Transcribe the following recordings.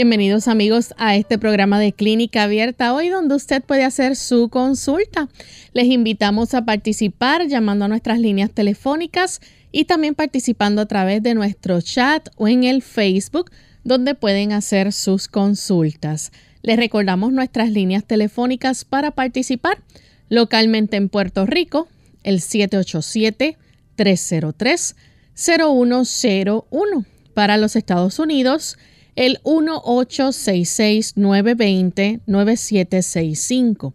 Bienvenidos amigos a este programa de Clínica Abierta hoy donde usted puede hacer su consulta. Les invitamos a participar llamando a nuestras líneas telefónicas y también participando a través de nuestro chat o en el Facebook donde pueden hacer sus consultas. Les recordamos nuestras líneas telefónicas para participar localmente en Puerto Rico, el 787-303-0101. Para los Estados Unidos, 1-866-920-9765.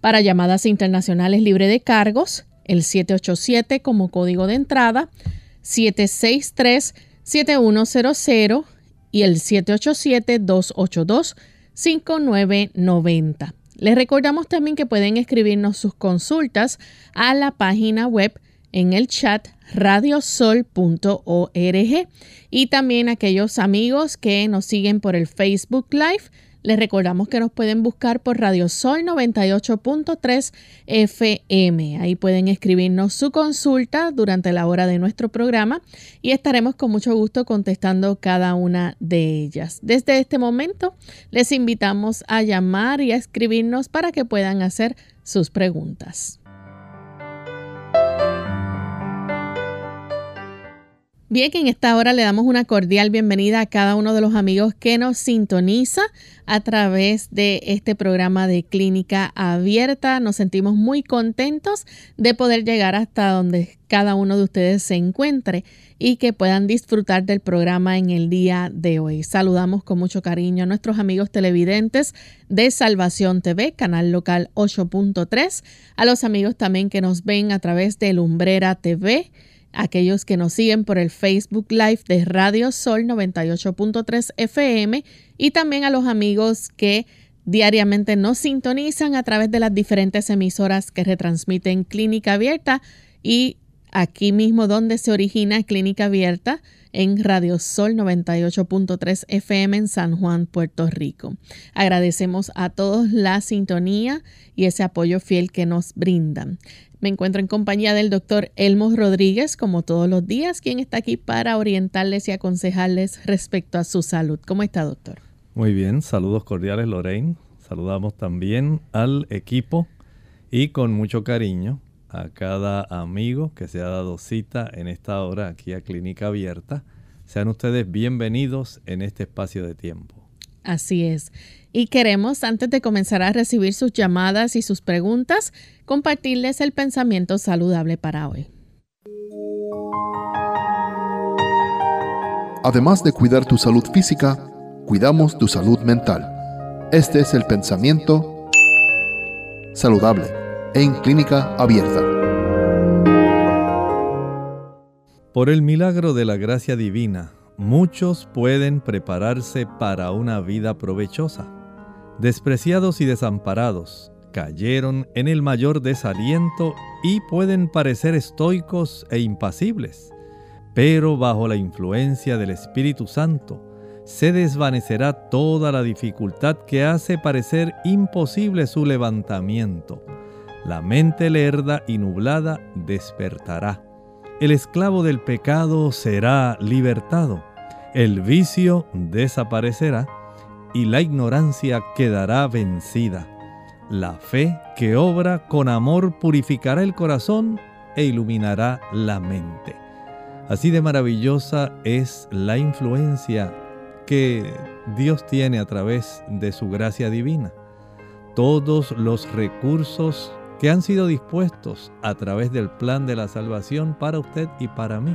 Para llamadas internacionales libre de cargos, el 787 como código de entrada, 763-7100 y el 787-282-5990. Les recordamos también que pueden escribirnos sus consultas a la página web en el chat radiosol.org y también aquellos amigos que nos siguen por el Facebook Live. Les recordamos que nos pueden buscar por Radio Sol 98.3 FM. Ahí pueden escribirnos su consulta durante la hora de nuestro programa y estaremos con mucho gusto contestando cada una de ellas. Desde este momento les invitamos a llamar y a escribirnos para que puedan hacer sus preguntas. Bien, que en esta hora le damos una cordial bienvenida a cada uno de los amigos que nos sintoniza a través de este programa de Clínica Abierta. Nos sentimos muy contentos de poder llegar hasta donde cada uno de ustedes se encuentre y que puedan disfrutar del programa en el día de hoy. Saludamos con mucho cariño a nuestros amigos televidentes de Salvación TV, canal local 8.3, a los amigos también que nos ven a través de Lumbrera TV aquellos que nos siguen por el Facebook Live de Radio Sol 98.3 FM y también a los amigos que diariamente nos sintonizan a través de las diferentes emisoras que retransmiten Clínica Abierta y aquí mismo donde se origina Clínica Abierta en Radio Sol 98.3 FM en San Juan, Puerto Rico. Agradecemos a todos la sintonía y ese apoyo fiel que nos brindan. Me encuentro en compañía del doctor Elmo Rodríguez, como todos los días, quien está aquí para orientarles y aconsejarles respecto a su salud. ¿Cómo está, doctor? Muy bien, saludos cordiales, Lorraine. Saludamos también al equipo y con mucho cariño a cada amigo que se ha dado cita en esta hora aquí a Clínica Abierta. Sean ustedes bienvenidos en este espacio de tiempo. Así es. Y queremos, antes de comenzar a recibir sus llamadas y sus preguntas, compartirles el pensamiento saludable para hoy. Además de cuidar tu salud física, cuidamos tu salud mental. Este es el pensamiento saludable en clínica abierta. Por el milagro de la gracia divina, muchos pueden prepararse para una vida provechosa. Despreciados y desamparados, cayeron en el mayor desaliento y pueden parecer estoicos e impasibles, pero bajo la influencia del Espíritu Santo se desvanecerá toda la dificultad que hace parecer imposible su levantamiento. La mente lerda y nublada despertará. El esclavo del pecado será libertado. El vicio desaparecerá y la ignorancia quedará vencida. La fe que obra con amor purificará el corazón e iluminará la mente. Así de maravillosa es la influencia que Dios tiene a través de su gracia divina. Todos los recursos que han sido dispuestos a través del plan de la salvación para usted y para mí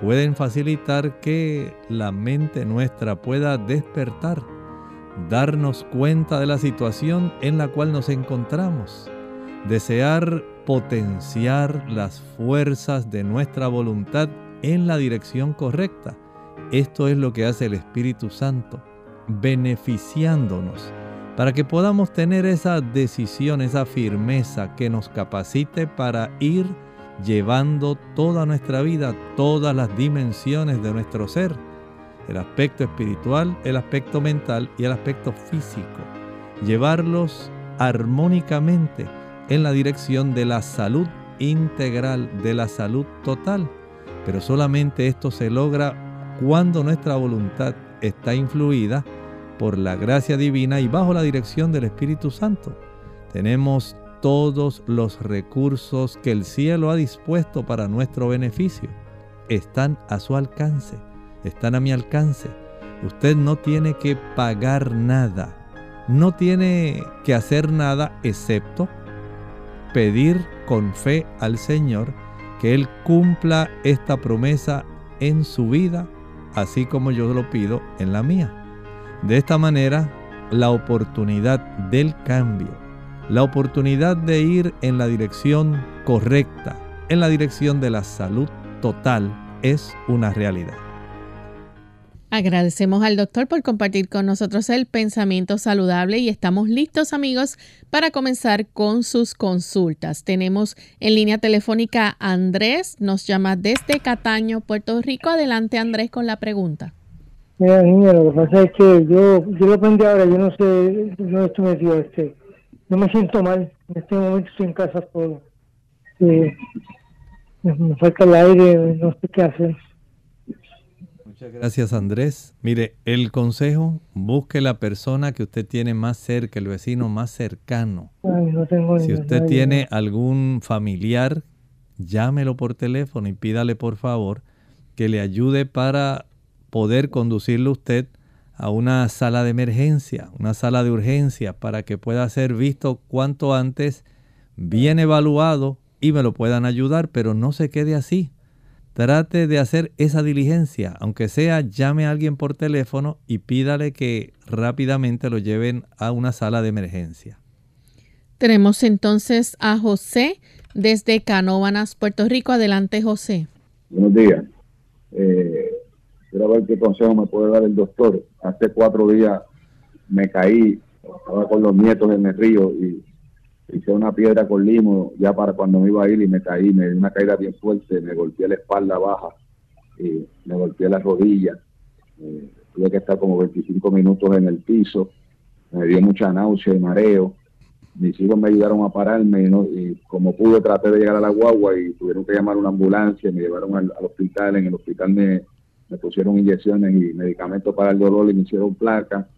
pueden facilitar que la mente nuestra pueda despertar darnos cuenta de la situación en la cual nos encontramos, desear potenciar las fuerzas de nuestra voluntad en la dirección correcta. Esto es lo que hace el Espíritu Santo, beneficiándonos para que podamos tener esa decisión, esa firmeza que nos capacite para ir llevando toda nuestra vida, todas las dimensiones de nuestro ser, el aspecto espiritual, el aspecto mental y el aspecto físico, llevarlos armónicamente en la dirección de la salud integral, de la salud total. Pero solamente esto se logra cuando nuestra voluntad está influida por la gracia divina y bajo la dirección del Espíritu Santo. Tenemos todos los recursos que el cielo ha dispuesto para nuestro beneficio. Están a su alcance, están a mi alcance. Usted no tiene que pagar nada, no tiene que hacer nada excepto pedir con fe al Señor que Él cumpla esta promesa en su vida, así como yo lo pido en la mía. De esta manera, la oportunidad del cambio, la oportunidad de ir en la dirección correcta, en la dirección de la salud total, es una realidad. Agradecemos al doctor por compartir con nosotros el pensamiento saludable y estamos listos amigos para comenzar con sus consultas. Tenemos en línea telefónica a Andrés, nos llama desde Cataño, Puerto Rico. Adelante Andrés con la pregunta. Mira, niña, lo que pasa es que yo, yo lo aprendí ahora, yo no sé, no estoy metido, este, no me siento mal, en este momento estoy en casa solo. me, falta el aire, no sé qué hacer. Muchas gracias Andrés. Mire, el consejo, busque la persona que usted tiene más cerca, el vecino más cercano. no tengo si usted tiene algún familiar, llámelo por teléfono y pídale por favor que le ayude para poder conducirlo usted a una sala de emergencia, una sala de urgencia, para que pueda ser visto cuanto antes, bien evaluado y me lo puedan ayudar, pero no se quede así. Trate de hacer esa diligencia, aunque sea llame a alguien por teléfono y pídale que rápidamente lo lleven a una sala de emergencia. Tenemos entonces a José desde Canóvanas, Puerto Rico. Adelante, José. Buenos días. Eh, Quiero ver qué consejo me puede dar el doctor. Hace cuatro días me caí, estaba con los nietos en el río y hice una piedra con limo ya para cuando me iba a ir y me caí, me di una caída bien fuerte, me golpeé la espalda baja y me golpeé la rodilla. Eh, tuve que estar como 25 minutos en el piso, me dio mucha náusea y mareo. Mis hijos me ayudaron a pararme y, como pude traté de llegar a la guagua y tuvieron que llamar una ambulancia, me llevaron al hospital, en el hospital me me pusieron inyecciones y medicamentos para el dolor y me hicieron placa.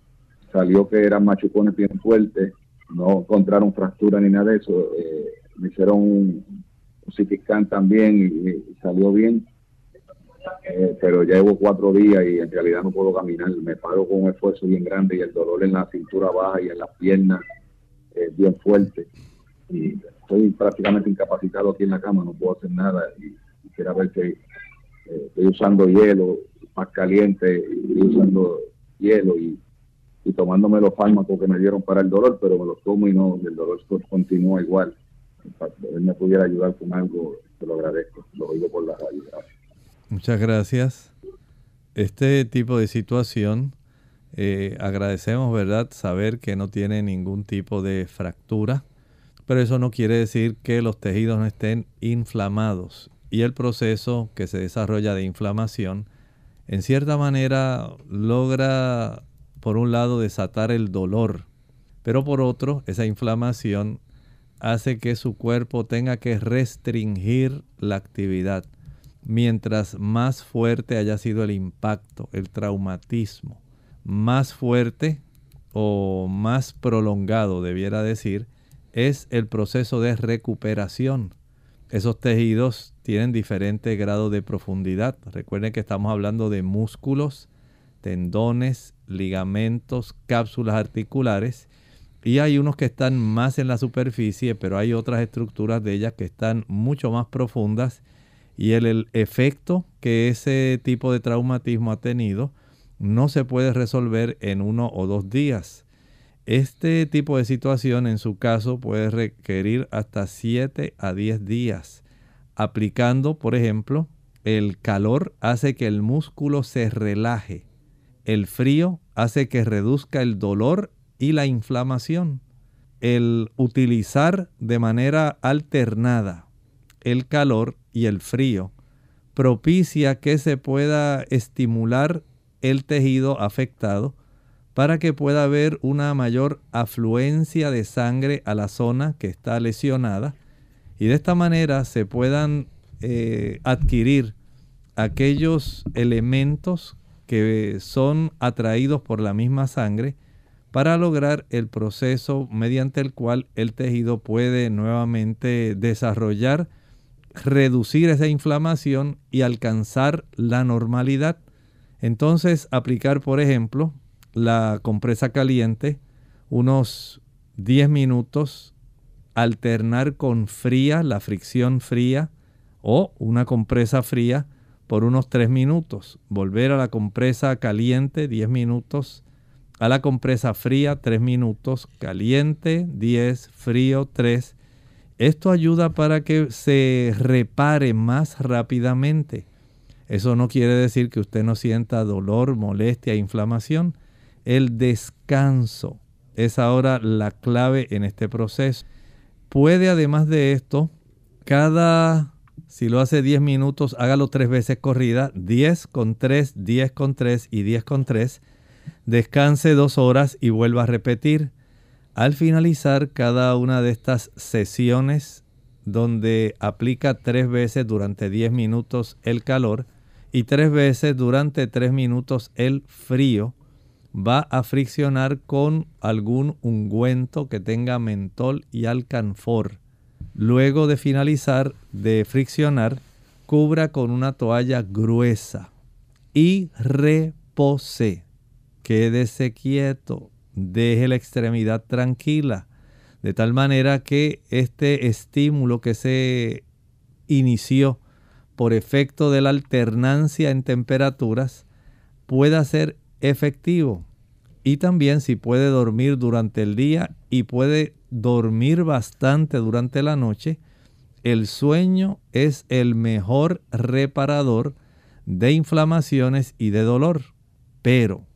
Salió que eran machucones bien fuertes, no encontraron fractura ni nada de eso. Eh, me hicieron un, un también y, salió bien. Eh, pero ya llevo cuatro días y en realidad no puedo caminar. Me paro con un esfuerzo bien grande y el dolor en la cintura baja y en las piernas es bien fuerte. Y estoy prácticamente incapacitado aquí en la cama, no puedo hacer nada. Y quisiera ver eh, estoy usando hielo más caliente, estoy usando hielo y, tomándome los fármacos que me dieron para el dolor, pero me los tomo y no, el dolor continúa igual. él me pudiera ayudar con algo, te lo agradezco, lo oigo por la radio. Muchas gracias. Este tipo de situación, eh, agradecemos, ¿verdad?, saber que no tiene ningún tipo de fractura, pero eso no quiere decir que los tejidos no estén inflamados y el proceso que se desarrolla de inflamación, en cierta manera logra, por un lado, desatar el dolor, pero por otro, esa inflamación hace que su cuerpo tenga que restringir la actividad. Mientras más fuerte haya sido el impacto, el traumatismo, más fuerte o más prolongado, debiera decir, es el proceso de recuperación. Esos tejidos tienen diferentes grados de profundidad. Recuerden que estamos hablando de músculos, tendones, ligamentos, cápsulas articulares. Y hay unos que están más en la superficie, pero hay otras estructuras de ellas que están mucho más profundas. Y el, el efecto que ese tipo de traumatismo ha tenido no se puede resolver en uno o dos días. Este tipo de situación en su caso puede requerir hasta 7 a 10 días, aplicando, por ejemplo, el calor hace que el músculo se relaje. El frío hace que reduzca el dolor y la inflamación. El utilizar de manera alternada el calor y el frío propicia que se pueda estimular el tejido afectado para que pueda haber una mayor afluencia de sangre a la zona que está lesionada y de esta manera se puedan eh, adquirir aquellos elementos que son atraídos por la misma sangre para lograr el proceso mediante el cual el tejido puede nuevamente desarrollar, reducir esa inflamación y alcanzar la normalidad. Entonces aplicar, por ejemplo, la compresa caliente unos 10 minutos, alternar con fría, la fricción fría, o una compresa fría por unos 3 minutos. Volver a la compresa caliente 10 minutos. A la compresa fría 3 minutos. Caliente 10, frío 3. Esto ayuda para que se repare más rápidamente. Eso no quiere decir que usted no sienta dolor, molestia, inflamación. El descanso es ahora la clave en este proceso. Puede además de esto, cada si lo hace 10 minutos, hágalo tres veces corrida, 10 con 3, 10 con 3 y 10 con 3. Descanse dos horas y vuelva a repetir. Al finalizar cada una de estas sesiones donde aplica tres veces durante 10 minutos el calor y tres veces durante 3 minutos el frío, va a friccionar con algún ungüento que tenga mentol y alcanfor Luego de finalizar de friccionar, cubra con una toalla gruesa y repose. Quédese quieto, deje la extremidad tranquila, de tal manera que este estímulo que se inició por efecto de la alternancia en temperaturas pueda ser efectivo. Y también si puede dormir durante el día y puede dormir bastante durante la noche, el sueño es el mejor reparador de inflamaciones y de dolor. Pero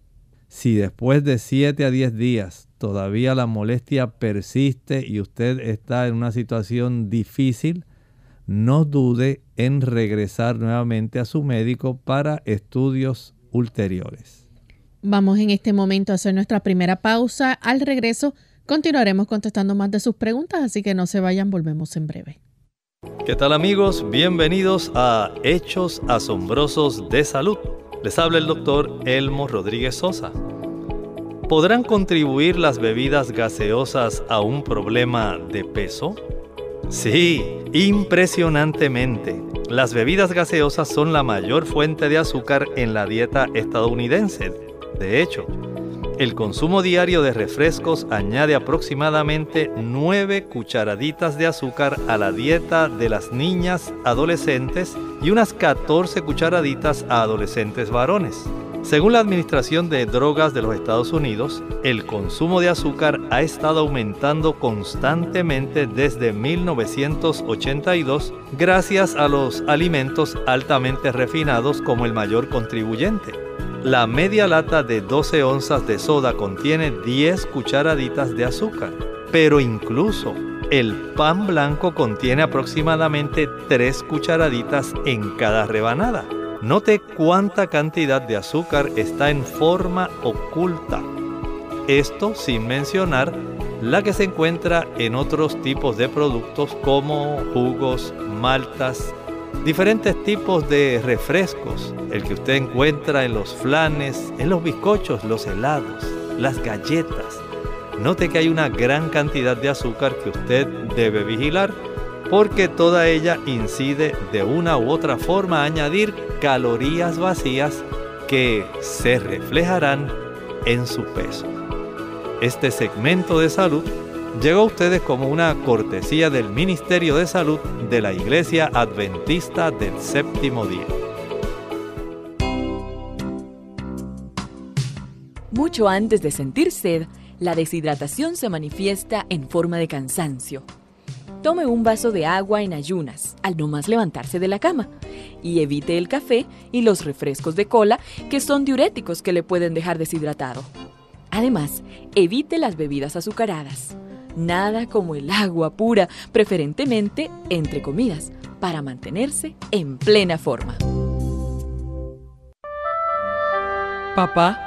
si después de 7 a 10 días todavía la molestia persiste y usted está en una situación difícil, no dude en regresar nuevamente a su médico para estudios ulteriores. Vamos en este momento a hacer nuestra primera pausa. Al regreso Continuaremos contestando más de sus preguntas, así que no se vayan, volvemos en breve. ¿Qué tal amigos? Bienvenidos a Hechos Asombrosos de Salud. Les habla el doctor Elmo Rodríguez Sosa. ¿Podrán contribuir las bebidas gaseosas a un problema de peso? Sí, impresionantemente. Las bebidas gaseosas son la mayor fuente de azúcar en la dieta estadounidense. De hecho, el consumo diario de refrescos añade aproximadamente 9 cucharaditas de azúcar a la dieta de las niñas adolescentes y unas 14 cucharaditas a adolescentes varones. Según la Administración de Drogas de los Estados Unidos, el consumo de azúcar ha estado aumentando constantemente desde 1982 gracias a los alimentos altamente refinados como el mayor contribuyente. La media lata de 12 onzas de soda contiene 10 cucharaditas de azúcar, pero incluso el pan blanco contiene aproximadamente 3 cucharaditas en cada rebanada. Note cuánta cantidad de azúcar está en forma oculta. Esto sin mencionar la que se encuentra en otros tipos de productos como jugos, maltas, diferentes tipos de refrescos, el que usted encuentra en los flanes, en los bizcochos, los helados, las galletas. Note que hay una gran cantidad de azúcar que usted debe vigilar porque toda ella incide de una u otra forma a añadir calorías vacías que se reflejarán en su peso. Este segmento de salud llegó a ustedes como una cortesía del Ministerio de Salud de la Iglesia Adventista del Séptimo Día. Mucho antes de sentir sed, la deshidratación se manifiesta en forma de cansancio. Tome un vaso de agua en ayunas al no más levantarse de la cama y evite el café y los refrescos de cola que son diuréticos que le pueden dejar deshidratado. Además, evite las bebidas azucaradas. Nada como el agua pura, preferentemente entre comidas, para mantenerse en plena forma. Papá,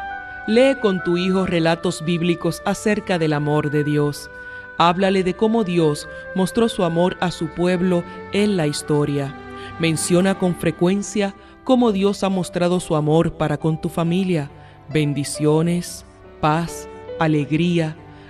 lee con tu hijo relatos bíblicos acerca del amor de Dios. Háblale de cómo Dios mostró su amor a su pueblo en la historia. Menciona con frecuencia cómo Dios ha mostrado su amor para con tu familia. Bendiciones, paz, alegría,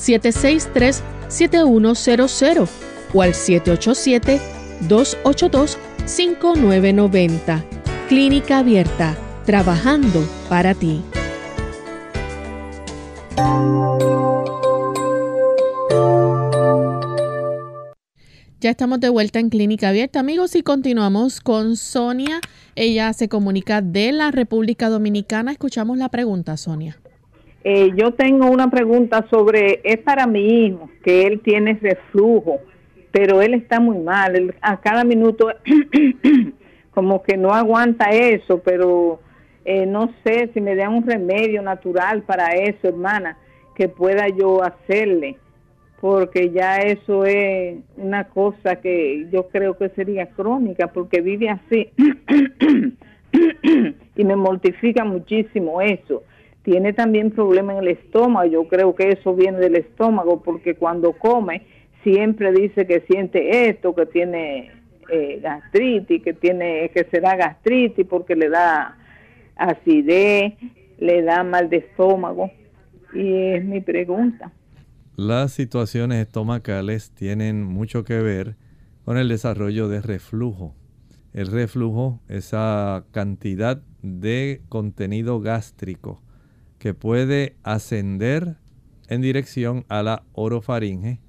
787-763-7100 o al 787-282-5990. Clínica Abierta, trabajando para ti. Ya estamos de vuelta en Clínica Abierta, amigos, y continuamos con Sonia. Ella se comunica de la República Dominicana. Escuchamos la pregunta, Sonia. Eh, yo tengo una pregunta sobre, es para mi hijo, que él tiene reflujo, pero él está muy mal, a cada minuto como que no aguanta eso, pero eh, no sé si me da un remedio natural para eso, hermana, que pueda yo hacerle, porque ya eso es una cosa que yo creo que sería crónica, porque vive así y me mortifica muchísimo eso tiene también problema en el estómago. Yo creo que eso viene del estómago porque cuando come siempre dice que siente esto, que tiene eh, gastritis, que tiene que será gastritis porque le da acidez, le da mal de estómago. Y es mi pregunta. Las situaciones estomacales tienen mucho que ver con el desarrollo de reflujo. El reflujo, esa cantidad de contenido gástrico que puede ascender en dirección a la orofaringe,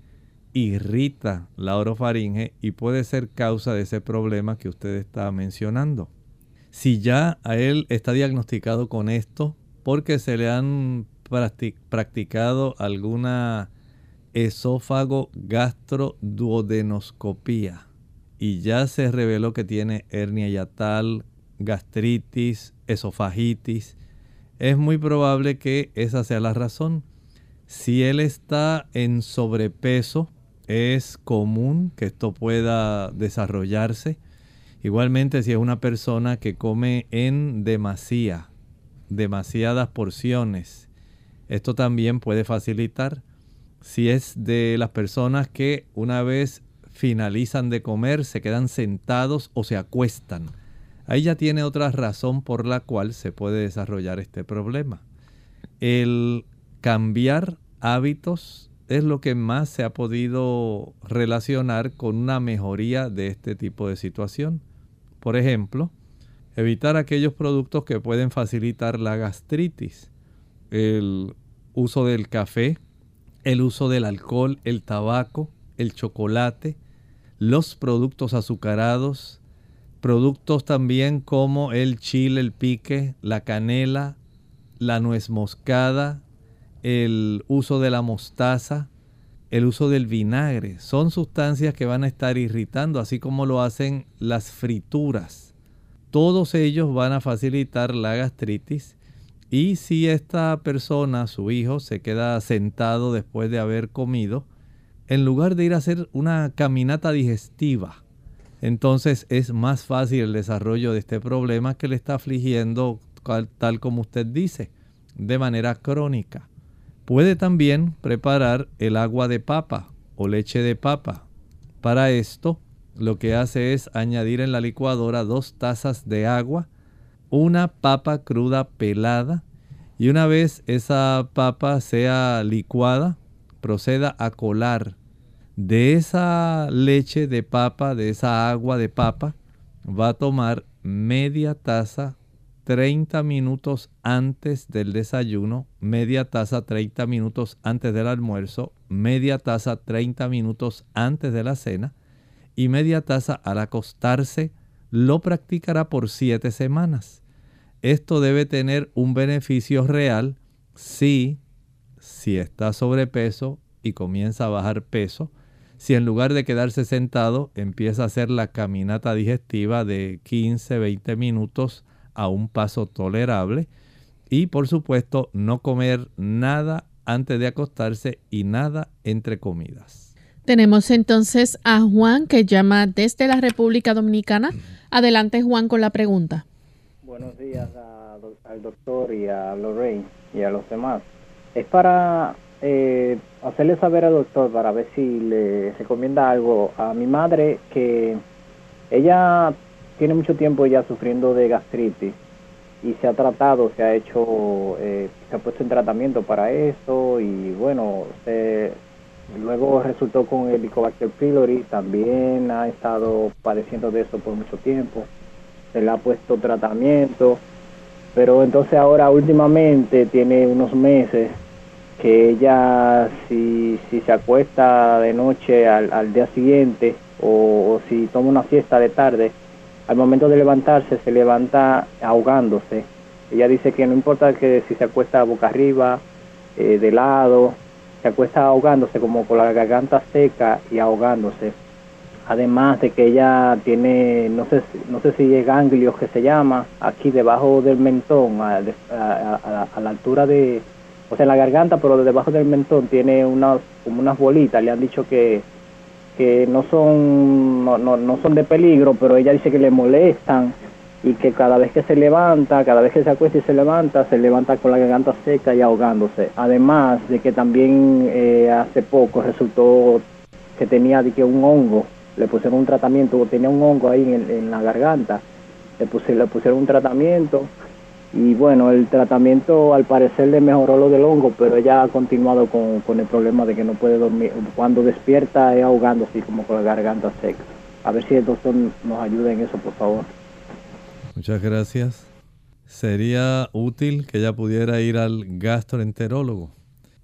irrita la orofaringe y puede ser causa de ese problema que usted está mencionando. Si ya a él está diagnosticado con esto porque se le han practicado alguna esófago gastroduodenoscopía y ya se reveló que tiene hernia yatal, gastritis, esofagitis, es muy probable que esa sea la razón. Si él está en sobrepeso, es común que esto pueda desarrollarse. Igualmente si es una persona que come en demasía, demasiadas porciones, esto también puede facilitar. Si es de las personas que una vez finalizan de comer, se quedan sentados o se acuestan Ahí ya tiene otra razón por la cual se puede desarrollar este problema. El cambiar hábitos es lo que más se ha podido relacionar con una mejoría de este tipo de situación. Por ejemplo, evitar aquellos productos que pueden facilitar la gastritis, el uso del café, el uso del alcohol, el tabaco, el chocolate, los productos azucarados, Productos también como el chile, el pique, la canela, la nuez moscada, el uso de la mostaza, el uso del vinagre. Son sustancias que van a estar irritando, así como lo hacen las frituras. Todos ellos van a facilitar la gastritis. Y si esta persona, su hijo, se queda sentado después de haber comido, en lugar de ir a hacer una caminata digestiva, entonces es más fácil el desarrollo de este problema que le está afligiendo tal como usted dice, de manera crónica. Puede también preparar el agua de papa o leche de papa. Para esto, lo que hace es añadir en la licuadora dos tazas de agua, una papa cruda pelada y una vez esa papa sea licuada, proceda a colar de esa leche de papa, de esa agua de papa, va a tomar media taza 30 minutos antes del desayuno, media taza 30 minutos antes del almuerzo, media taza 30 minutos antes de la cena y media taza al acostarse. Lo practicará por 7 semanas. Esto debe tener un beneficio real si, si está sobrepeso y comienza a bajar peso, si en lugar de quedarse sentado empieza a hacer la caminata digestiva de 15, 20 minutos a un paso tolerable y por supuesto no comer nada antes de acostarse y nada entre comidas. Tenemos entonces a Juan que llama desde la República Dominicana. Adelante Juan con la pregunta. Buenos días al doctor y a Lorraine y a los demás. Es para eh, hacerle saber al doctor para ver si le recomienda algo a mi madre que ella tiene mucho tiempo ya sufriendo de gastritis y se ha tratado, se ha hecho, eh, se ha puesto en tratamiento para eso y bueno, luego resultó con el Helicobacter pylori, también ha estado padeciendo de eso por mucho tiempo, se le ha puesto tratamiento, pero entonces ahora últimamente tiene unos meses que ella si, si se acuesta de noche al, día siguiente o, si toma una fiesta de tarde, al momento de levantarse se levanta ahogándose. Ella dice que no importa que si se acuesta boca arriba, eh, de lado, se acuesta ahogándose como con la garganta seca y ahogándose. Además de que ella tiene, no sé, no sé si es ganglios que se llama, aquí debajo del mentón, a, la altura de, o sea, la garganta, pero debajo del mentón tiene unas, como unas bolitas. Le han dicho que que no son, no, no, son de peligro, pero ella dice que le molestan y que cada vez que se levanta, cada vez que se acuesta y se levanta, se levanta con la garganta seca y ahogándose. Además de que también eh, hace poco resultó que tenía de que un hongo, le pusieron un tratamiento, tenía un hongo ahí en, en la garganta, le, puse, le pusieron un tratamiento y bueno, el tratamiento al parecer le mejoró lo del hongo, pero ella ha continuado con, el problema de que no puede dormir. Cuando despierta es ahogando así como con la garganta seca. A ver si el doctor nos ayuda en eso, por favor. Muchas gracias. Sería útil que ella pudiera ir al gastroenterólogo.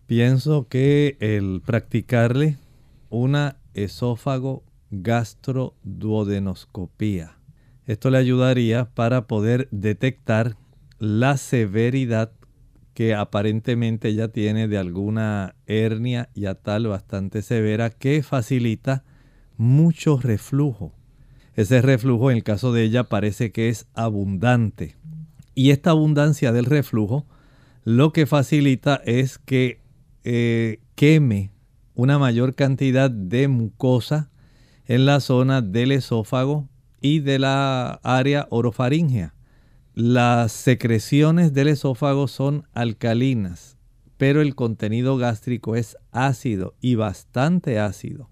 Pienso que el practicarle una esófago gastroduodenoscopía. Esto le ayudaría para poder detectar la severidad que aparentemente ya tiene de alguna hernia y tal bastante severa que facilita mucho reflujo. Ese reflujo en el caso de ella parece que es abundante. Y esta abundancia del reflujo lo que facilita es que eh, queme una mayor cantidad de mucosa en la zona del esófago y de la área orofaringea. Las secreciones del esófago son alcalinas, pero el contenido gástrico es ácido y bastante ácido.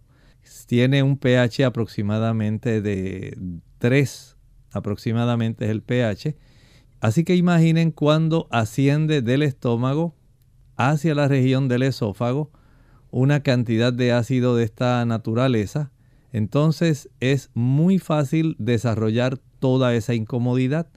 Tiene un pH aproximadamente de 3, aproximadamente es el pH. Así que imaginen cuando asciende del estómago hacia la región del esófago una cantidad de ácido de esta naturaleza, entonces es muy fácil desarrollar toda esa incomodidad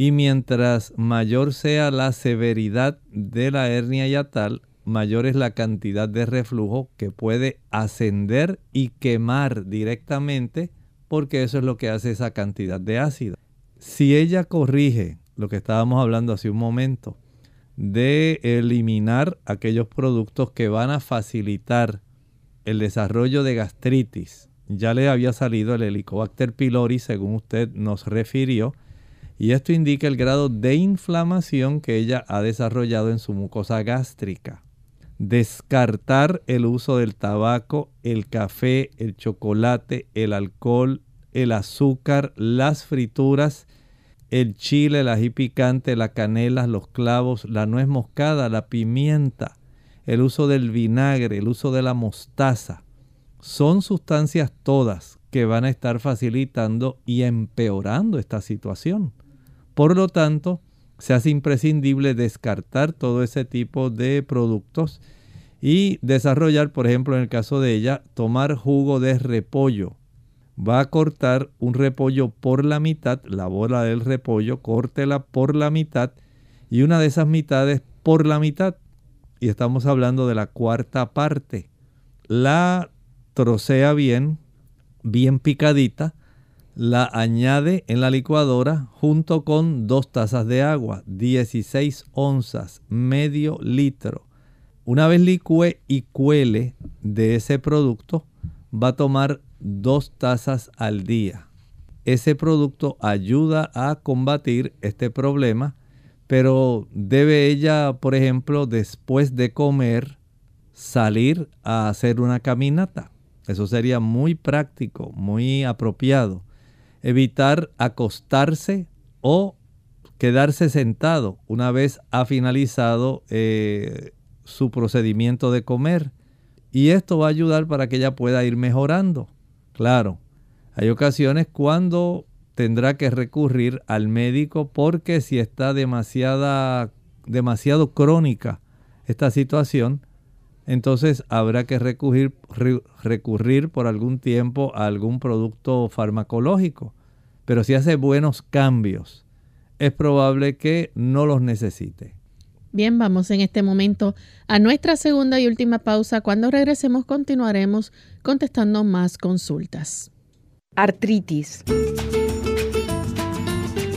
y mientras mayor sea la severidad de la hernia yatal, mayor es la cantidad de reflujo que puede ascender y quemar directamente, porque eso es lo que hace esa cantidad de ácido. Si ella corrige lo que estábamos hablando hace un momento, de eliminar aquellos productos que van a facilitar el desarrollo de gastritis, ya le había salido el Helicobacter pylori, según usted nos refirió, y esto indica el grado de inflamación que ella ha desarrollado en su mucosa gástrica. Descartar el uso del tabaco, el café, el chocolate, el alcohol, el azúcar, las frituras, el chile, el ají picante, la canela, los clavos, la nuez moscada, la pimienta, el uso del vinagre, el uso de la mostaza. Son sustancias todas que van a estar facilitando y empeorando esta situación. Por lo tanto, se hace imprescindible descartar todo ese tipo de productos y desarrollar, por ejemplo, en el caso de ella, tomar jugo de repollo. va a cortar un repollo por la mitad, la bola del repollo, córtela por la mitad y una de esas mitades por la mitad. Y estamos hablando de la cuarta parte. La trocea bien, bien picadita, la añade en la licuadora junto con dos tazas de agua, 16 onzas, medio litro. Una vez licue y cuele de ese producto, va a tomar dos tazas al día. Ese producto ayuda a combatir este problema, pero debe ella, por ejemplo, después de comer, salir a hacer una caminata. Eso sería muy práctico, muy apropiado. Evitar acostarse o quedarse sentado una vez ha finalizado eh, su procedimiento de comer. Y esto va a ayudar para que ella pueda ir mejorando. Claro, hay ocasiones cuando tendrá que recurrir al médico porque si está demasiada, demasiado crónica esta situación, entonces habrá que recurrir, recurrir por algún tiempo a algún producto farmacológico. Pero si hace buenos cambios, es probable que no los necesite. Bien, vamos en este momento a nuestra segunda y última pausa. Cuando regresemos continuaremos contestando más consultas. Artritis.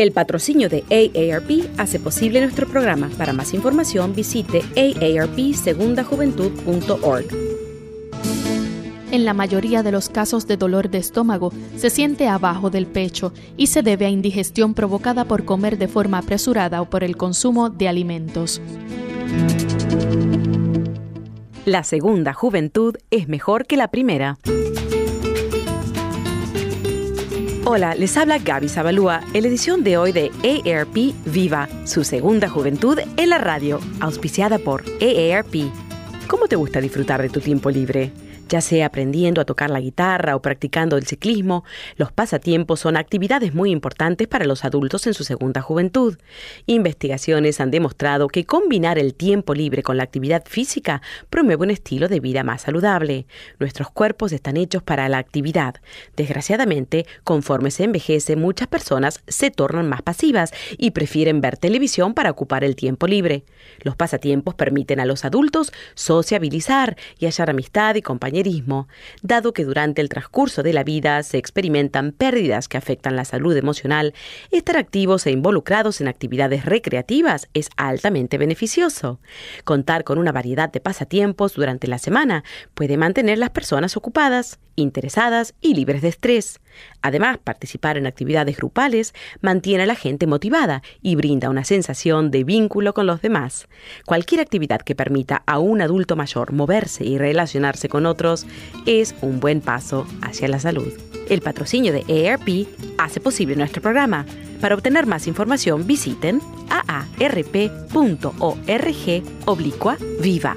El patrocinio de AARP hace posible nuestro programa. Para más información visite aarpsegundajuventud.org. En la mayoría de los casos de dolor de estómago se siente abajo del pecho y se debe a indigestión provocada por comer de forma apresurada o por el consumo de alimentos. La segunda juventud es mejor que la primera. Hola, les habla Gaby Zabalúa en la edición de hoy de AARP Viva, su segunda juventud en la radio, auspiciada por AARP. ¿Cómo te gusta disfrutar de tu tiempo libre? Ya sea aprendiendo a tocar la guitarra o practicando el ciclismo, los pasatiempos son actividades muy importantes para los adultos en su segunda juventud. Investigaciones han demostrado que combinar el tiempo libre con la actividad física promueve un estilo de vida más saludable. Nuestros cuerpos están hechos para la actividad. Desgraciadamente, conforme se envejece, muchas personas se tornan más pasivas y prefieren ver televisión para ocupar el tiempo libre. Los pasatiempos permiten a los adultos sociabilizar y hallar amistad y compañía dado que durante el transcurso de la vida se experimentan pérdidas que afectan la salud emocional, estar activos e involucrados en actividades recreativas es altamente beneficioso. Contar con una variedad de pasatiempos durante la semana puede mantener las personas ocupadas, interesadas y libres de estrés. Además, participar en actividades grupales mantiene a la gente motivada y brinda una sensación de vínculo con los demás. Cualquier actividad que permita a un adulto mayor moverse y relacionarse con otros es un buen paso hacia la salud. El patrocinio de AARP hace posible nuestro programa. Para obtener más información visiten aarp.org oblicua viva.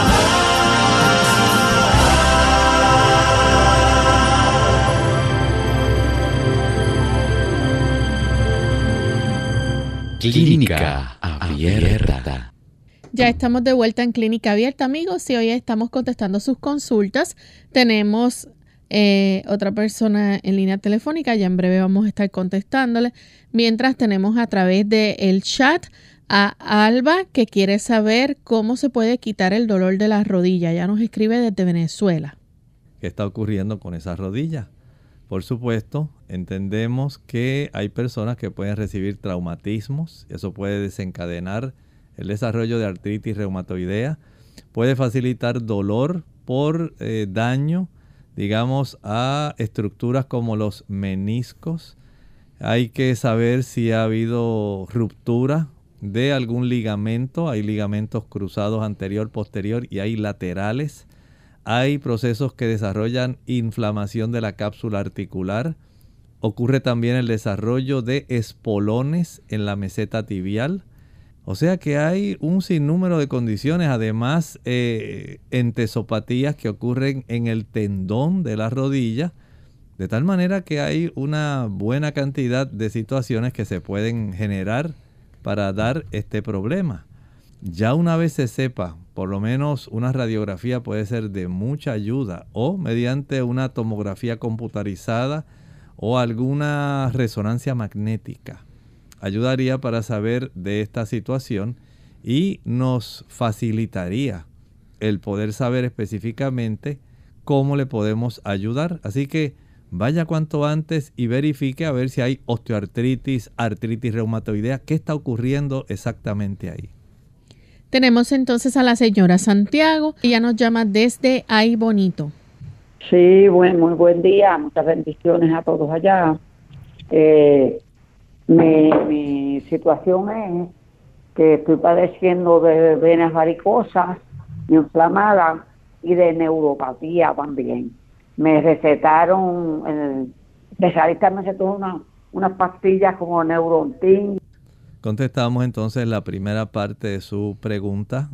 Clínica Abierta. Ya estamos de vuelta en Clínica Abierta, amigos, y hoy estamos contestando sus consultas. Tenemos eh, otra persona en línea telefónica, ya en breve vamos a estar contestándole. Mientras tenemos a través del el chat a Alba, que quiere saber cómo se puede quitar el dolor de las rodillas. Ya nos escribe desde Venezuela. ¿Qué está ocurriendo con esas rodillas? Por supuesto, entendemos que hay personas que pueden recibir traumatismos, eso puede desencadenar el desarrollo de artritis reumatoidea, puede facilitar dolor por eh, daño, digamos, a estructuras como los meniscos. Hay que saber si ha habido ruptura de algún ligamento, hay ligamentos cruzados anterior, posterior y hay laterales hay procesos que desarrollan inflamación de la cápsula articular. Ocurre también el desarrollo de espolones en la meseta tibial. O sea que hay un sinnúmero de condiciones, además eh, entesopatías que ocurren en el tendón de la rodilla, de tal manera que hay una buena cantidad de situaciones que se pueden generar para dar este problema. Ya una vez se sepa por lo menos una radiografía puede ser de mucha ayuda o mediante una tomografía computarizada o alguna resonancia magnética. Ayudaría para saber de esta situación y nos facilitaría el poder saber específicamente cómo le podemos ayudar. Así que vaya cuanto antes y verifique a ver si hay osteoartritis, artritis reumatoidea, qué está ocurriendo exactamente ahí. Tenemos entonces a la señora Santiago, ella nos llama desde Ay Bonito. Sí, buen, muy buen día, muchas bendiciones a todos allá. Eh, mi, situación es que estoy padeciendo de venas varicosas, inflamadas y de neuropatía también. Me recetaron, el especialista me recetó una, unas pastillas como Neurontin Contestamos entonces la primera parte de su pregunta,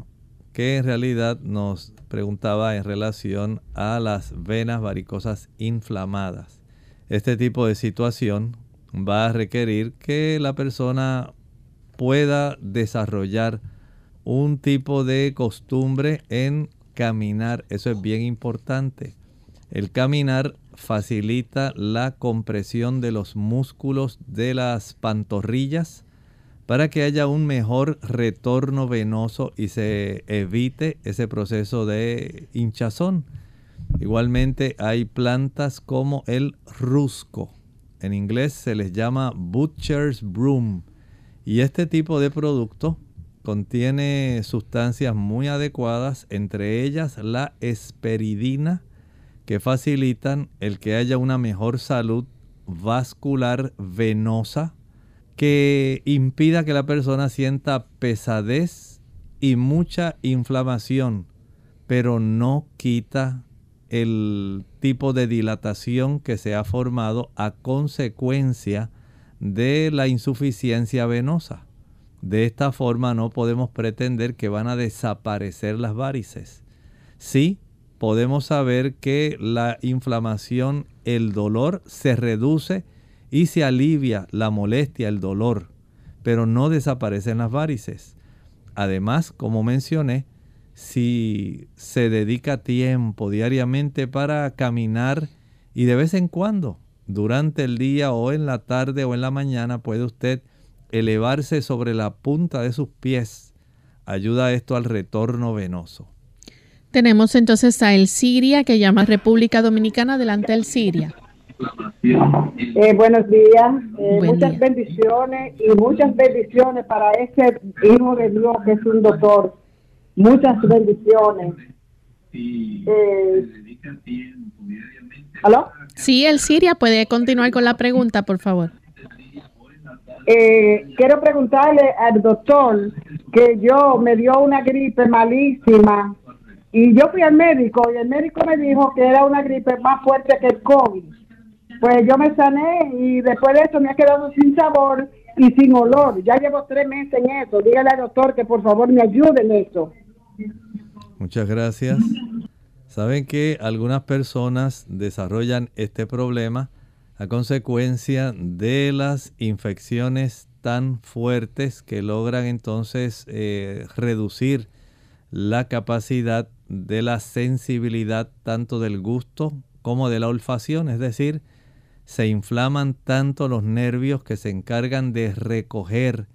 que en realidad nos preguntaba en relación a las venas varicosas inflamadas. Este tipo de situación va a requerir que la persona pueda desarrollar un tipo de costumbre en caminar. Eso es bien importante. El caminar facilita la compresión de los músculos de las pantorrillas para que haya un mejor retorno venoso y se evite ese proceso de hinchazón. Igualmente hay plantas como el rusco. En inglés se les llama butcher's broom. Y este tipo de producto contiene sustancias muy adecuadas, entre ellas la esperidina, que facilitan el que haya una mejor salud vascular venosa que impida que la persona sienta pesadez y mucha inflamación, pero no quita el tipo de dilatación que se ha formado a consecuencia de la insuficiencia venosa. De esta forma no podemos pretender que van a desaparecer las varices. Sí, podemos saber que la inflamación, el dolor se reduce y se alivia la molestia, el dolor, pero no desaparecen las varices. Además, como mencioné, si se dedica tiempo diariamente para caminar y de vez en cuando, durante el día o en la tarde o en la mañana, puede usted elevarse sobre la punta de sus pies. Ayuda esto al retorno venoso. Tenemos entonces a El Siria que llama República Dominicana delante del Siria. Eh, buenos días, eh, muchas bendiciones y muchas bendiciones para ese hijo de Dios que es un doctor. Muchas bendiciones. Eh, ¿Aló? Sí, el Siria puede continuar con la pregunta, por favor. Eh, quiero preguntarle al doctor que yo me dio una gripe malísima Y yo fui al médico y el médico me dijo que era una gripe más fuerte que el COVID. Pues yo me sané y después de eso me ha quedado sin sabor y sin olor. Ya llevo tres meses en eso. Dígale al doctor que por favor me ayude en eso. Muchas gracias. Saben que algunas personas desarrollan este problema a consecuencia de las infecciones tan fuertes que logran entonces eh, reducir la capacidad de la sensibilidad tanto del gusto como de la olfacción, es decir, se inflaman tanto los nervios que se encargan de recoger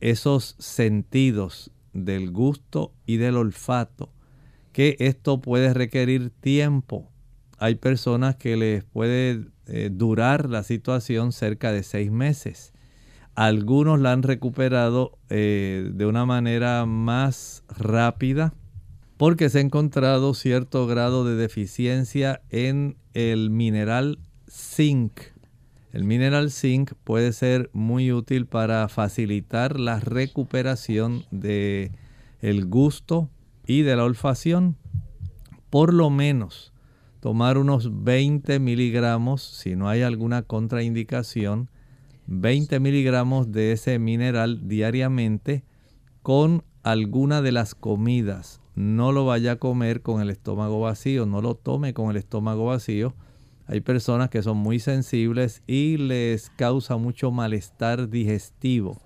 esos sentidos del gusto y del olfato, que esto puede requerir tiempo. Hay personas que les puede eh, durar la situación cerca de seis meses. Algunos la han recuperado eh, de una manera más rápida porque se ha encontrado cierto grado de deficiencia en el mineral zinc. El mineral zinc puede ser muy útil para facilitar la recuperación de el gusto y de la olfacción. Por lo menos tomar unos 20 miligramos, si no hay alguna contraindicación, 20 miligramos de ese mineral diariamente con alguna de las comidas. No lo vaya a comer con el estómago vacío, no lo tome con el estómago vacío. Hay personas que son muy sensibles y les causa mucho malestar digestivo.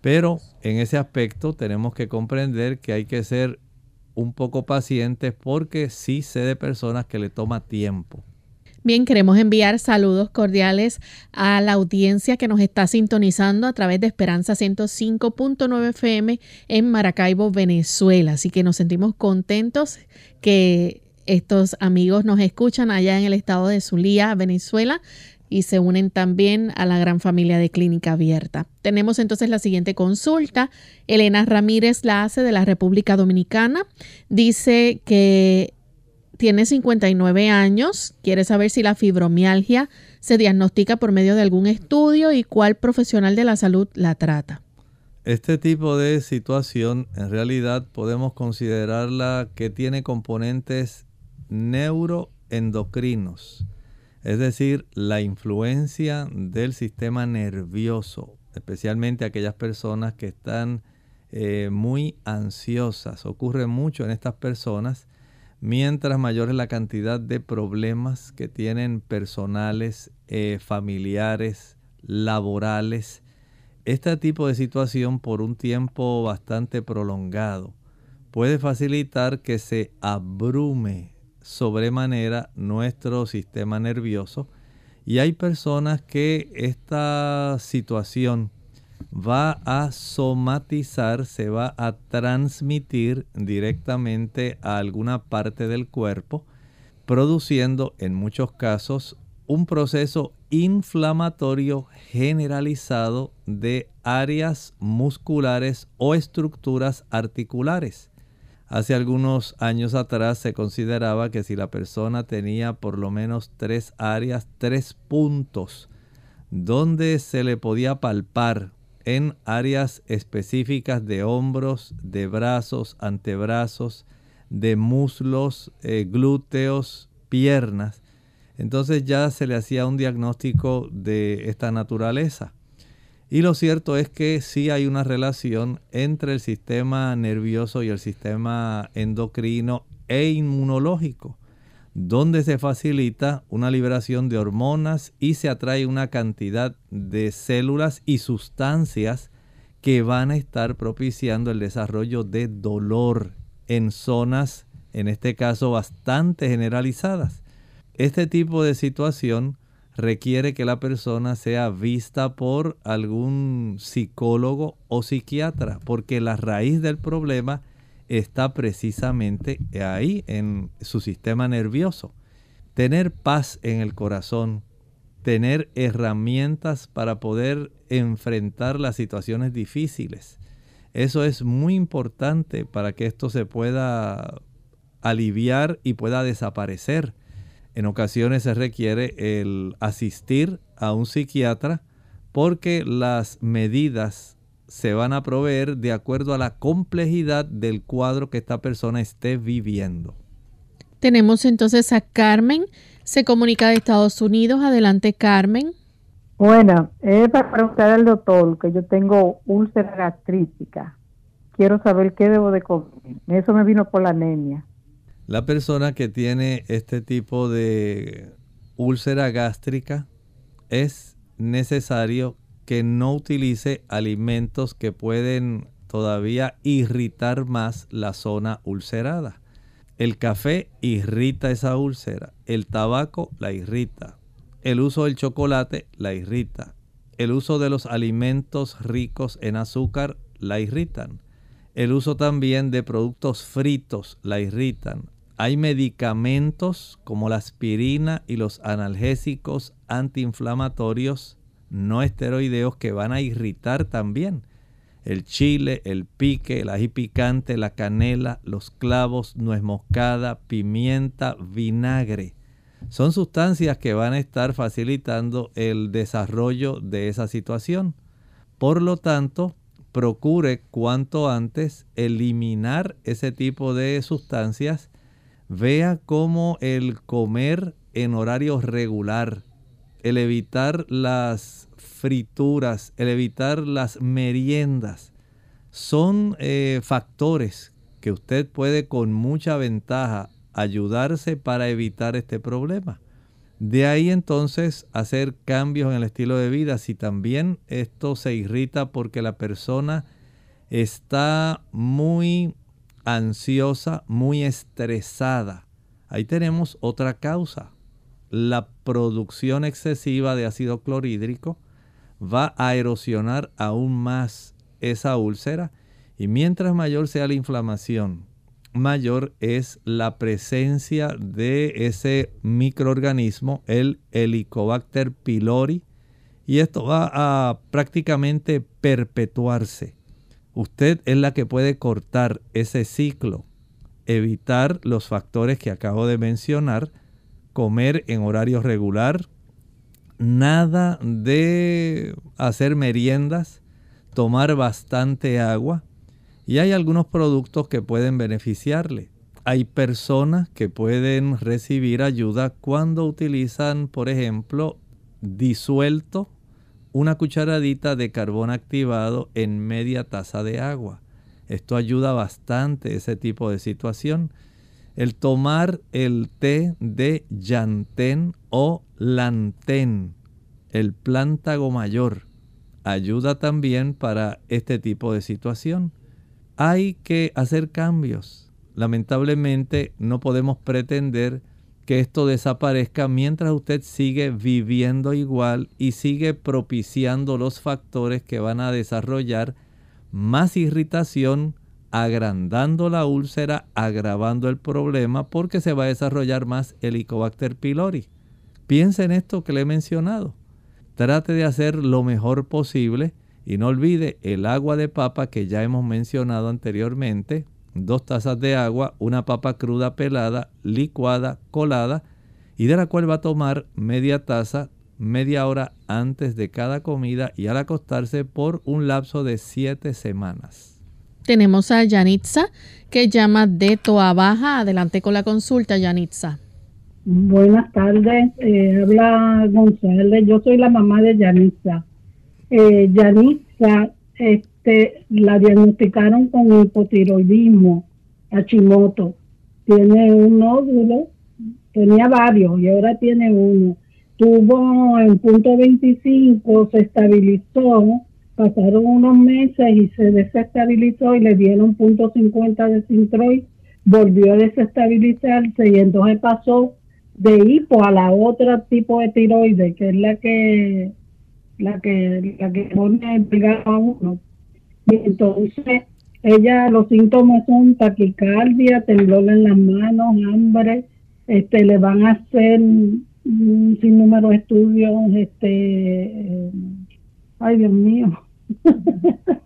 Pero en ese aspecto tenemos que comprender que hay que ser un poco pacientes porque sí sé de personas que le toma tiempo. Bien, queremos enviar saludos cordiales a la audiencia que nos está sintonizando a través de Esperanza 105.9 FM en Maracaibo, Venezuela. Así que nos sentimos contentos que estos amigos nos escuchan allá en el estado de Zulía, Venezuela y se unen también a la gran familia de Clínica Abierta. Tenemos entonces la siguiente consulta. Elena Ramírez la hace de la República Dominicana. Dice que tiene 59 años, quiere saber si la fibromialgia se diagnostica por medio de algún estudio y cuál profesional de la salud la trata. Este tipo de situación en realidad podemos considerarla que tiene componentes neuroendocrinos es decir, la influencia del sistema nervioso, especialmente aquellas personas que están eh, muy ansiosas. Ocurre mucho en estas personas, mientras mayor es la cantidad de problemas que tienen personales, eh, familiares, laborales. Este tipo de situación por un tiempo bastante prolongado puede facilitar que se abrume sobremanera nuestro sistema nervioso y hay personas que esta situación va a somatizar, se va a transmitir directamente a alguna parte del cuerpo, produciendo en muchos casos un proceso inflamatorio generalizado de áreas musculares o estructuras articulares. Hace algunos años atrás se consideraba que si la persona tenía por lo menos tres áreas, tres puntos, donde se le podía palpar en áreas específicas de hombros, de brazos, antebrazos, de muslos, eh, glúteos, piernas, entonces ya se le hacía un diagnóstico de esta naturaleza. Y lo cierto es que sí hay una relación entre el sistema nervioso y el sistema endocrino e inmunológico, donde se facilita una liberación de hormonas y se atrae una cantidad de células y sustancias que van a estar propiciando el desarrollo de dolor en zonas, en este caso, bastante generalizadas. Este tipo de situación requiere que la persona sea vista por algún psicólogo o psiquiatra, porque la raíz del problema está precisamente ahí, en su sistema nervioso. Tener paz en el corazón, tener herramientas para poder enfrentar las situaciones difíciles. Eso es muy importante para que esto se pueda aliviar y pueda desaparecer. En ocasiones se requiere el asistir a un psiquiatra porque las medidas se van a proveer de acuerdo a la complejidad del cuadro que esta persona esté viviendo. Tenemos entonces a Carmen, se comunica de Estados Unidos. Adelante, Carmen. Bueno, es para preguntar al doctor que yo tengo úlcera gastrítica. Quiero saber qué debo de comer. Eso me vino por la anemia. La persona que tiene este tipo de úlcera gástrica es necesario que no utilice alimentos que pueden todavía irritar más la zona ulcerada. El café irrita esa úlcera, el tabaco la irrita, el uso del chocolate la irrita, el uso de los alimentos ricos en azúcar la irritan, el uso también de productos fritos la irritan. Hay medicamentos como la aspirina y los analgésicos antiinflamatorios no esteroideos que van a irritar también. El chile, el pique, el ají picante, la canela, los clavos, nuez moscada, pimienta, vinagre. Son sustancias que van a estar facilitando el desarrollo de esa situación. Por lo tanto, procure cuanto antes eliminar ese tipo de sustancias. Vea cómo el comer en horario regular, el evitar las frituras, el evitar las meriendas, son eh, factores que usted puede con mucha ventaja ayudarse para evitar este problema. De ahí entonces hacer cambios en el estilo de vida. Si también esto se irrita porque la persona está muy ansiosa, muy estresada, ahí tenemos otra causa la producción excesiva de ácido clorhídrico va a erosionar aún más esa úlcera y mientras mayor sea la inflamación, mayor es la presencia de ese microorganismo, el Helicobacter pylori, y esto va a prácticamente perpetuarse. Usted es la que puede cortar ese ciclo, evitar los factores que acabo de mencionar, comer en horario regular, nada de hacer meriendas, tomar bastante agua y hay algunos productos que pueden beneficiarle. Hay personas que pueden recibir ayuda cuando utilizan, por ejemplo, disuelto una cucharadita de carbón activado en media taza de agua. Esto ayuda bastante ese tipo de situación el tomar el té de yantén o lantén, el plántago mayor, ayuda también para este tipo de situación. Hay que hacer cambios. Lamentablemente no podemos pretender que esto desaparezca mientras usted sigue viviendo igual y sigue propiciando los factores que van a desarrollar más irritación, agrandando la úlcera, agravando el problema porque se va a desarrollar más Helicobacter pylori. Piense en esto que le he mencionado. Trate de hacer lo mejor posible y no olvide el agua de papa que ya hemos mencionado anteriormente. Dos tazas de agua, una papa cruda pelada, licuada, colada y de la cual va a tomar media taza media hora antes de cada comida y al acostarse por un lapso de siete semanas. Tenemos a Yanitza que llama de Toa Baja. Adelante con la consulta, Yanitza. Buenas tardes, eh, habla González. Yo soy la mamá de Yanitza. Eh, Yanitza la diagnosticaron con hipotiroidismo, Hashimoto. Tiene un nódulo, tenía varios y ahora tiene uno. Tuvo en punto 25, se estabilizó Pasaron unos meses y se desestabilizó y le dieron punto .50 de Sintroid, volvió a desestabilizarse y entonces pasó de hipo a la otra tipo de tiroides, que es la que la que la que pone a uno. Y entonces ella los síntomas son taquicardia, temblor en las manos, hambre, este le van a hacer un sinnúmero de estudios, este eh, ay Dios mío,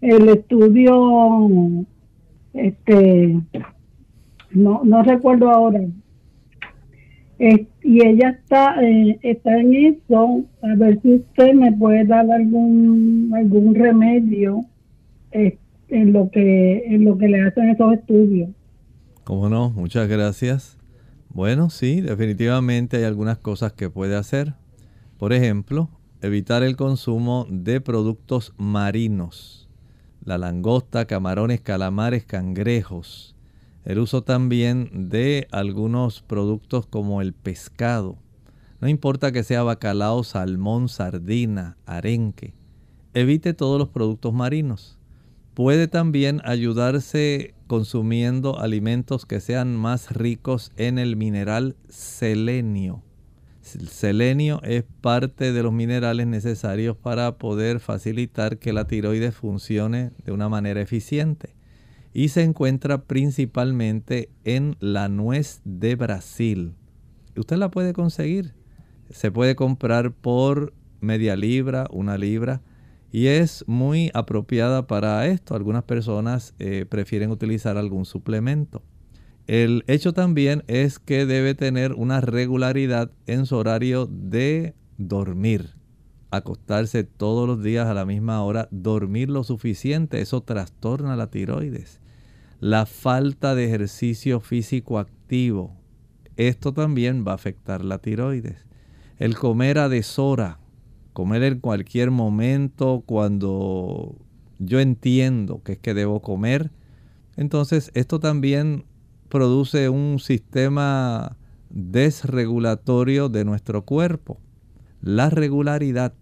el estudio, este, no, no recuerdo ahora. Y ella está, eh, está en eso, a ver si usted me puede dar algún algún remedio eh, en lo que en lo que le hacen esos estudios. ¿Cómo no? Muchas gracias. Bueno, sí, definitivamente hay algunas cosas que puede hacer. Por ejemplo, evitar el consumo de productos marinos. La langosta, camarones, calamares, cangrejos el uso también de algunos productos como el pescado. No importa que sea bacalao, salmón, sardina, arenque. Evite todos los productos marinos. Puede también ayudarse consumiendo alimentos que sean más ricos en el mineral selenio. El selenio es parte de los minerales necesarios para poder facilitar que la tiroides funcione de una manera eficiente y se encuentra principalmente en la nuez de Brasil. Usted la puede conseguir. Se puede comprar por media libra, una libra y es muy apropiada para esto. Algunas personas eh, prefieren utilizar algún suplemento. El hecho también es que debe tener una regularidad en su horario de dormir. Acostarse todos los días a la misma hora, dormir lo suficiente, eso trastorna la tiroides la falta de ejercicio físico activo. Esto también va a afectar la tiroides. El comer a deshora, comer en cualquier momento cuando yo entiendo que es que debo comer. Entonces esto también produce un sistema desregulatorio de nuestro cuerpo. La regularidad,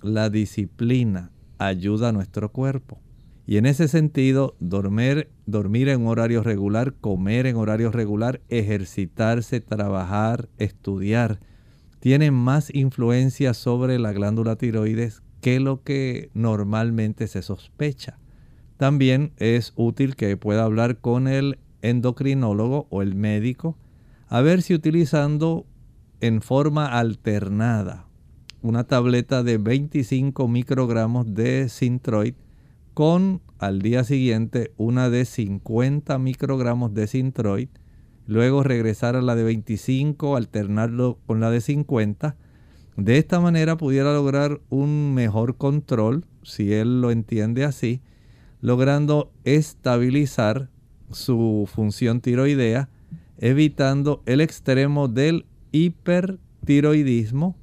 la disciplina ayuda a nuestro cuerpo. Y en ese sentido, dormir, dormir en horario regular, comer en horario regular, ejercitarse, trabajar, estudiar, tiene más influencia sobre la glándula tiroides que lo que normalmente se sospecha. También es útil que pueda hablar con el endocrinólogo o el médico a ver si utilizando en forma alternada una tableta de 25 microgramos de Synthroid con al día siguiente una de 50 microgramos de Sintroid, luego regresar a la de 25, alternarlo con la de 50. De esta manera pudiera lograr un mejor control, si él lo entiende así, logrando estabilizar su función tiroidea, evitando el extremo del hipertiroidismo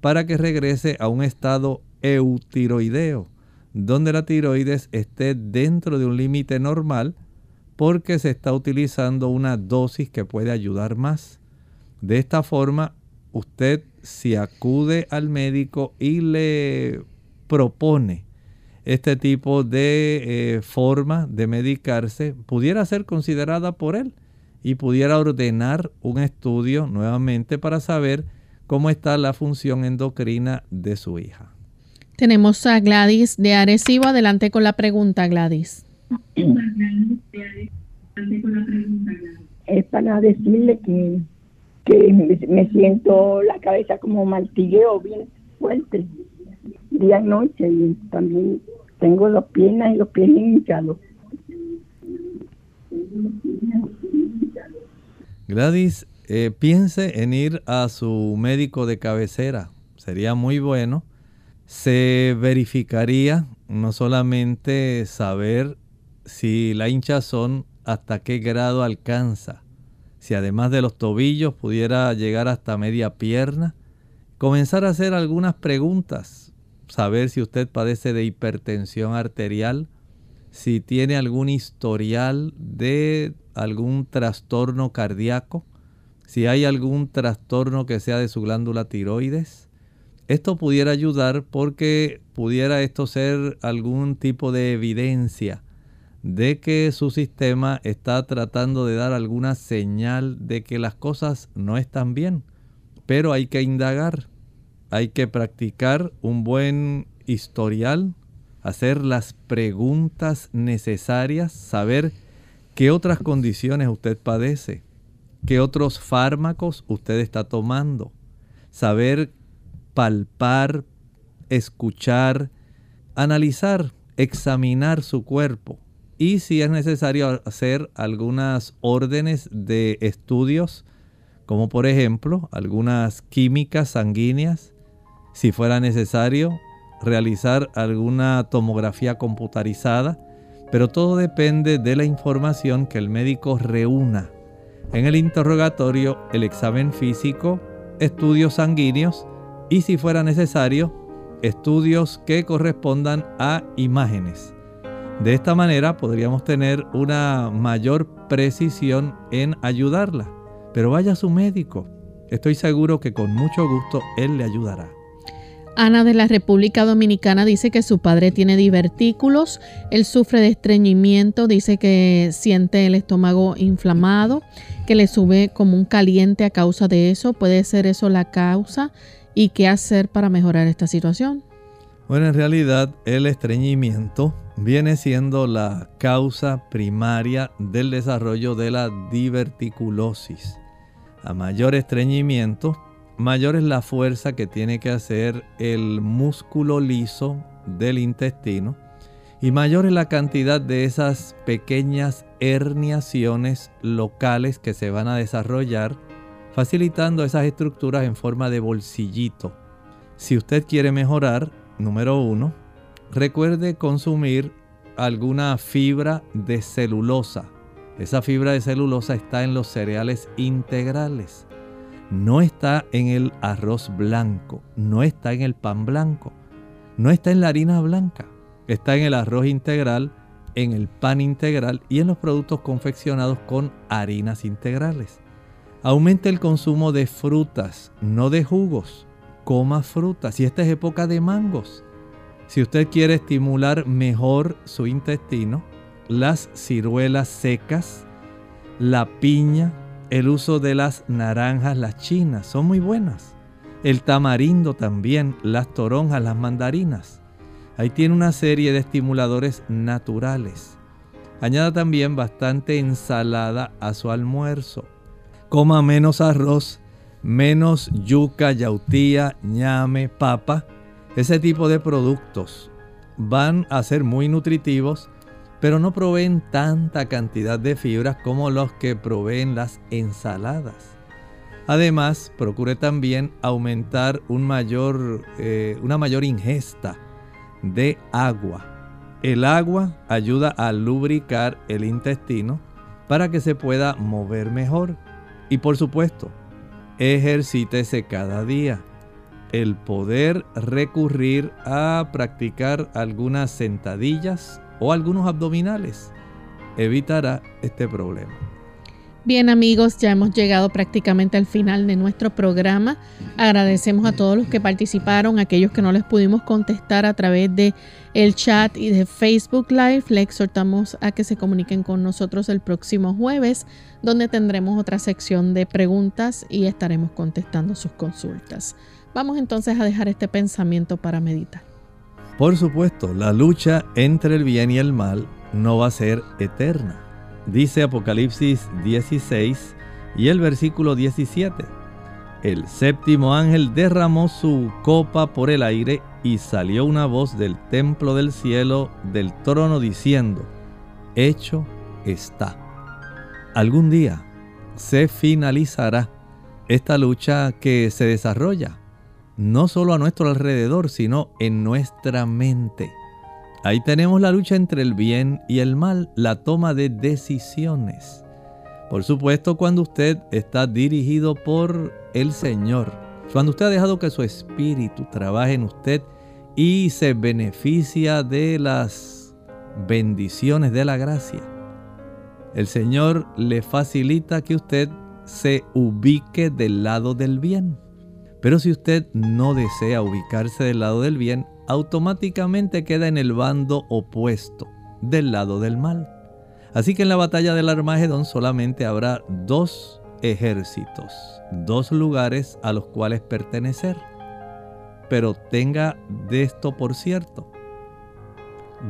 para que regrese a un estado eutiroideo donde la tiroides esté dentro de un límite normal porque se está utilizando una dosis que puede ayudar más. De esta forma, usted si acude al médico y le propone este tipo de eh, forma de medicarse, pudiera ser considerada por él y pudiera ordenar un estudio nuevamente para saber cómo está la función endocrina de su hija. Tenemos a Gladys de Arecibo. Adelante con la pregunta, Gladys. Es para decirle que, que me, siento la cabeza como martilleo bien fuerte, día y noche, y también tengo las piernas y los pies hinchados. Gladys, eh, piense en ir a su médico de cabecera. Sería muy bueno se verificaría no solamente saber si la hinchazón hasta qué grado alcanza, si además de los tobillos pudiera llegar hasta media pierna, comenzar a hacer algunas preguntas, saber si usted padece de hipertensión arterial, si tiene algún historial de algún trastorno cardíaco, si hay algún trastorno que sea de su glándula tiroides, esto pudiera ayudar porque pudiera esto ser algún tipo de evidencia de que su sistema está tratando de dar alguna señal de que las cosas no están bien. Pero hay que indagar, hay que practicar un buen historial, hacer las preguntas necesarias, saber qué otras condiciones usted padece, qué otros fármacos usted está tomando, saber palpar, escuchar, analizar, examinar su cuerpo y si es necesario hacer algunas órdenes de estudios como por ejemplo algunas químicas sanguíneas, si fuera necesario realizar alguna tomografía computarizada, pero todo depende de la información que el médico reúna. En el interrogatorio, el examen físico, estudios sanguíneos y si fuera necesario, estudios que correspondan a imágenes. De esta manera podríamos tener una mayor precisión en ayudarla. Pero vaya a su médico. Estoy seguro que con mucho gusto él le ayudará. Ana de la República Dominicana dice que su padre tiene divertículos, él sufre de estreñimiento, dice que siente el estómago inflamado, que le sube como un caliente a causa de eso. ¿Puede ser eso la causa? ¿Y qué hacer para mejorar esta situación? Bueno, en realidad el estreñimiento viene siendo la causa primaria del desarrollo de la diverticulosis. A mayor estreñimiento, mayor es la fuerza que tiene que hacer el músculo liso del intestino y mayor es la cantidad de esas pequeñas herniaciones locales que se van a desarrollar, facilitando esas estructuras en forma de bolsillito. Si usted quiere mejorar, número uno, recuerde consumir alguna fibra de celulosa. Esa fibra de celulosa está en los cereales integrales. No está en el arroz blanco, no está en el pan blanco, no está en la harina blanca. Está en el arroz integral, en el pan integral y en los productos confeccionados con harinas integrales. Aumente el consumo de frutas, no de jugos. Coma frutas. Y esta es época de mangos. Si usted quiere estimular mejor su intestino, las ciruelas secas, la piña, el uso de las naranjas, las chinas, son muy buenas. El tamarindo también, las toronjas, las mandarinas. Ahí tiene una serie de estimuladores naturales. Añada también bastante ensalada a su almuerzo. Coma menos arroz, menos yuca, yautía, ñame, papa ese tipo de productos van a ser muy nutritivos, pero no proveen tanta cantidad de fibras como los que proveen las ensaladas. Además, procure también aumentar un mayor, eh, una mayor ingesta de agua. El agua ayuda a lubricar el intestino para que se pueda mover mejor. Y por supuesto, ejercítese cada día el poder recurrir a practicar algunas sentadillas o algunos abdominales evitará este problema. Bien amigos, ya hemos llegado prácticamente al final de nuestro programa. Agradecemos a todos los que participaron, aquellos que no les pudimos contestar a través de el chat y de Facebook Live. Le exhortamos a que se comuniquen con nosotros el próximo jueves, donde tendremos otra sección de preguntas y estaremos contestando sus consultas. Vamos entonces a dejar este pensamiento para meditar. Por supuesto, la lucha entre el bien y el mal no va a ser eterna. Dice Apocalipsis 16 y el versículo 17. El séptimo ángel derramó su copa por el aire y salió una voz del templo del cielo del trono diciendo, hecho está. Algún día se finalizará esta lucha que se desarrolla no solo a nuestro alrededor, sino en nuestra mente. Ahí tenemos la lucha entre el bien y el mal, la toma de decisiones. Por supuesto, cuando usted está dirigido por el Señor, cuando usted ha dejado que su espíritu trabaje en usted y se beneficia de las bendiciones de la gracia, el Señor le facilita que usted se ubique del lado del bien. Pero si usted no desea ubicarse del lado del bien, automáticamente queda en el bando opuesto, del lado del mal. Así que en la batalla del Armagedón solamente habrá dos ejércitos, dos lugares a los cuales pertenecer. Pero tenga de esto por cierto,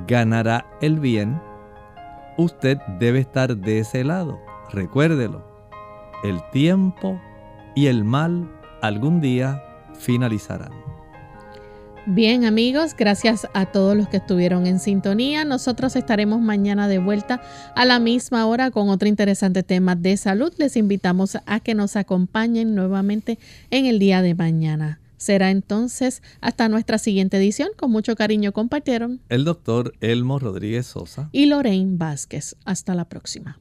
ganará el bien, usted debe estar de ese lado. Recuérdelo, el tiempo y el mal algún día finalizarán. Bien amigos, gracias a todos los que estuvieron en sintonía. Nosotros estaremos mañana de vuelta a la misma hora con otro interesante tema de salud. Les invitamos a que nos acompañen nuevamente en el día de mañana. Será entonces hasta nuestra siguiente edición. Con mucho cariño compartieron el doctor Elmo Rodríguez Sosa y Lorraine Vázquez. Hasta la próxima.